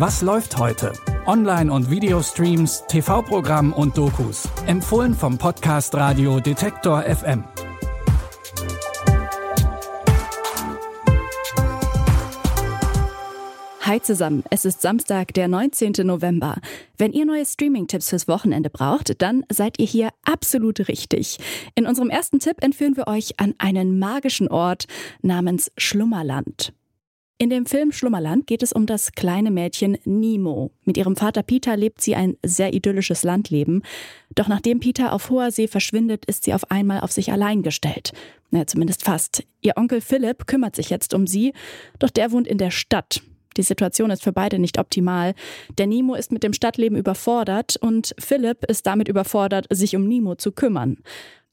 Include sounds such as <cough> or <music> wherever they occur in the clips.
Was läuft heute? Online- und Videostreams, TV-Programm und Dokus. Empfohlen vom Podcast Radio Detektor FM. Hi zusammen, es ist Samstag, der 19. November. Wenn ihr neue Streaming-Tipps fürs Wochenende braucht, dann seid ihr hier absolut richtig. In unserem ersten Tipp entführen wir euch an einen magischen Ort namens Schlummerland. In dem Film Schlummerland geht es um das kleine Mädchen Nemo. Mit ihrem Vater Peter lebt sie ein sehr idyllisches Landleben. Doch nachdem Peter auf hoher See verschwindet, ist sie auf einmal auf sich allein gestellt. Na, zumindest fast. Ihr Onkel Philipp kümmert sich jetzt um sie, doch der wohnt in der Stadt. Die Situation ist für beide nicht optimal. Der Nemo ist mit dem Stadtleben überfordert und Philipp ist damit überfordert, sich um Nemo zu kümmern.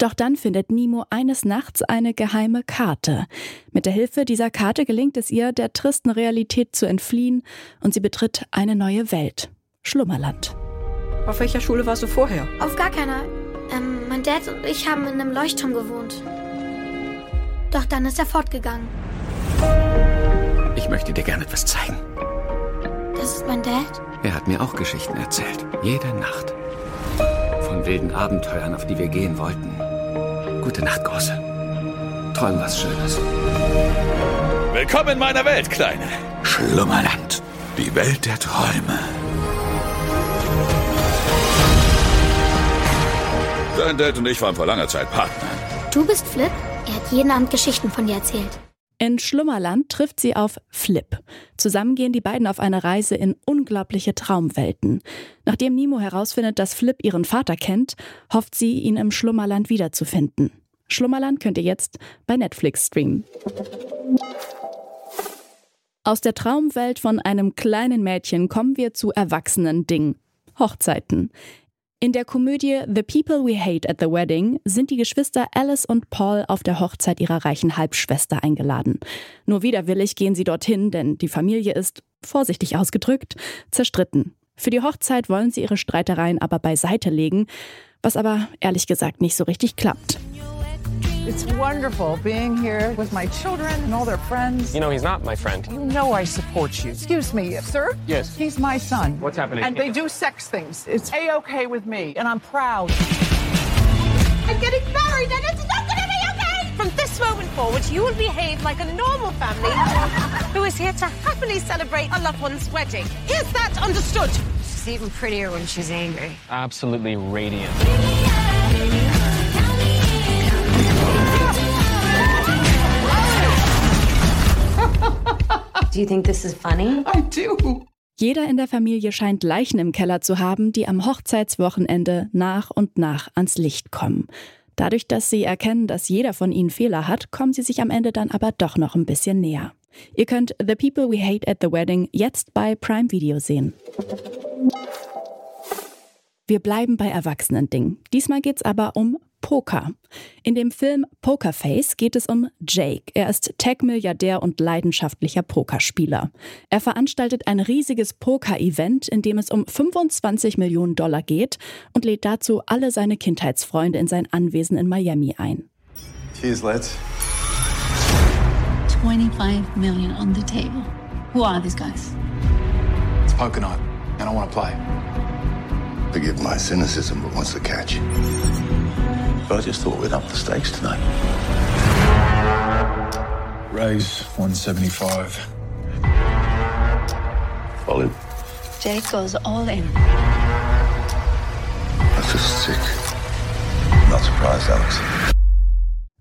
Doch dann findet Nemo eines Nachts eine geheime Karte. Mit der Hilfe dieser Karte gelingt es ihr, der tristen Realität zu entfliehen und sie betritt eine neue Welt. Schlummerland. Auf welcher Schule warst du vorher? Auf gar keiner. Ähm, mein Dad und ich haben in einem Leuchtturm gewohnt. Doch dann ist er fortgegangen. Ich möchte dir gerne etwas zeigen. Das ist mein Dad? Er hat mir auch Geschichten erzählt. Jede Nacht. Von wilden Abenteuern, auf die wir gehen wollten. Gute Nacht, Große. Träum was Schönes. Willkommen in meiner Welt, Kleine. Schlummerland. Die Welt der Träume. Dein Dad und ich waren vor langer Zeit Partner. Du bist Flip? Er hat jeden Abend Geschichten von dir erzählt. In Schlummerland trifft sie auf Flip. Zusammen gehen die beiden auf eine Reise in unglaubliche Traumwelten. Nachdem Nemo herausfindet, dass Flip ihren Vater kennt, hofft sie, ihn im Schlummerland wiederzufinden. Schlummerland könnt ihr jetzt bei Netflix streamen. Aus der Traumwelt von einem kleinen Mädchen kommen wir zu erwachsenen Dingen. Hochzeiten. In der Komödie The People We Hate at the Wedding sind die Geschwister Alice und Paul auf der Hochzeit ihrer reichen Halbschwester eingeladen. Nur widerwillig gehen sie dorthin, denn die Familie ist, vorsichtig ausgedrückt, zerstritten. Für die Hochzeit wollen sie ihre Streitereien aber beiseite legen, was aber ehrlich gesagt nicht so richtig klappt. It's wonderful being here with my children and all their friends. You know, he's not my friend. You know I support you. Excuse me, sir? Yes. He's my son. What's happening? And they do sex things. It's A-okay with me, and I'm proud. I'm getting married and it's not gonna be okay! From this moment forward, you will behave like a normal family <laughs> who is here to happily celebrate a loved one's wedding. Is that understood? She's even prettier when she's angry. Absolutely radiant. Do you think this is funny? I do. Jeder in der Familie scheint Leichen im Keller zu haben, die am Hochzeitswochenende nach und nach ans Licht kommen. Dadurch, dass sie erkennen, dass jeder von ihnen Fehler hat, kommen sie sich am Ende dann aber doch noch ein bisschen näher. Ihr könnt The People We Hate at the Wedding jetzt bei Prime Video sehen. Wir bleiben bei Erwachsenen-Ding. Diesmal geht's aber um Poker. In dem Film Pokerface geht es um Jake. Er ist Tech-Milliardär und leidenschaftlicher Pokerspieler. Er veranstaltet ein riesiges Poker-Event, in dem es um 25 Millionen Dollar geht und lädt dazu alle seine Kindheitsfreunde in sein Anwesen in Miami ein. Cheers, lads. 25 million on the table. Who are these guys? It's poker night, and I want to play. Forgive my cynicism, but what's the catch? I just thought we'd up the stakes tonight. Raise 175. Follow. Jake goes all in. That's just sick. Not surprised, Alex.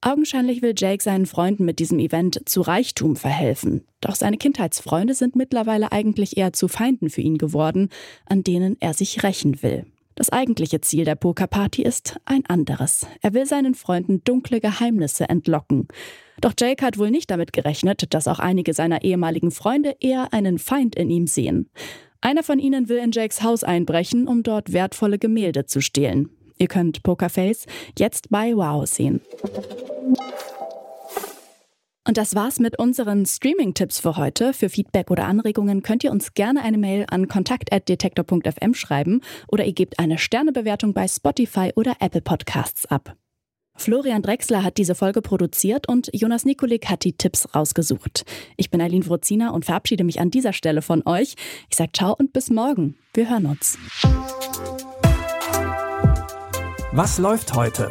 Augenscheinlich will Jake seinen Freunden mit diesem Event zu Reichtum verhelfen. Doch seine Kindheitsfreunde sind mittlerweile eigentlich eher zu Feinden für ihn geworden, an denen er sich rächen will. Das eigentliche Ziel der Pokerparty ist ein anderes. Er will seinen Freunden dunkle Geheimnisse entlocken. Doch Jake hat wohl nicht damit gerechnet, dass auch einige seiner ehemaligen Freunde eher einen Feind in ihm sehen. Einer von ihnen will in Jakes Haus einbrechen, um dort wertvolle Gemälde zu stehlen. Ihr könnt Pokerface jetzt bei Wow sehen. Und das war's mit unseren Streaming-Tipps für heute. Für Feedback oder Anregungen könnt ihr uns gerne eine Mail an kontakt.detektor.fm schreiben oder ihr gebt eine Sternebewertung bei Spotify oder Apple Podcasts ab. Florian Drexler hat diese Folge produziert und Jonas Nikolik hat die Tipps rausgesucht. Ich bin Eileen Wrozina und verabschiede mich an dieser Stelle von euch. Ich sage ciao und bis morgen. Wir hören uns. Was läuft heute?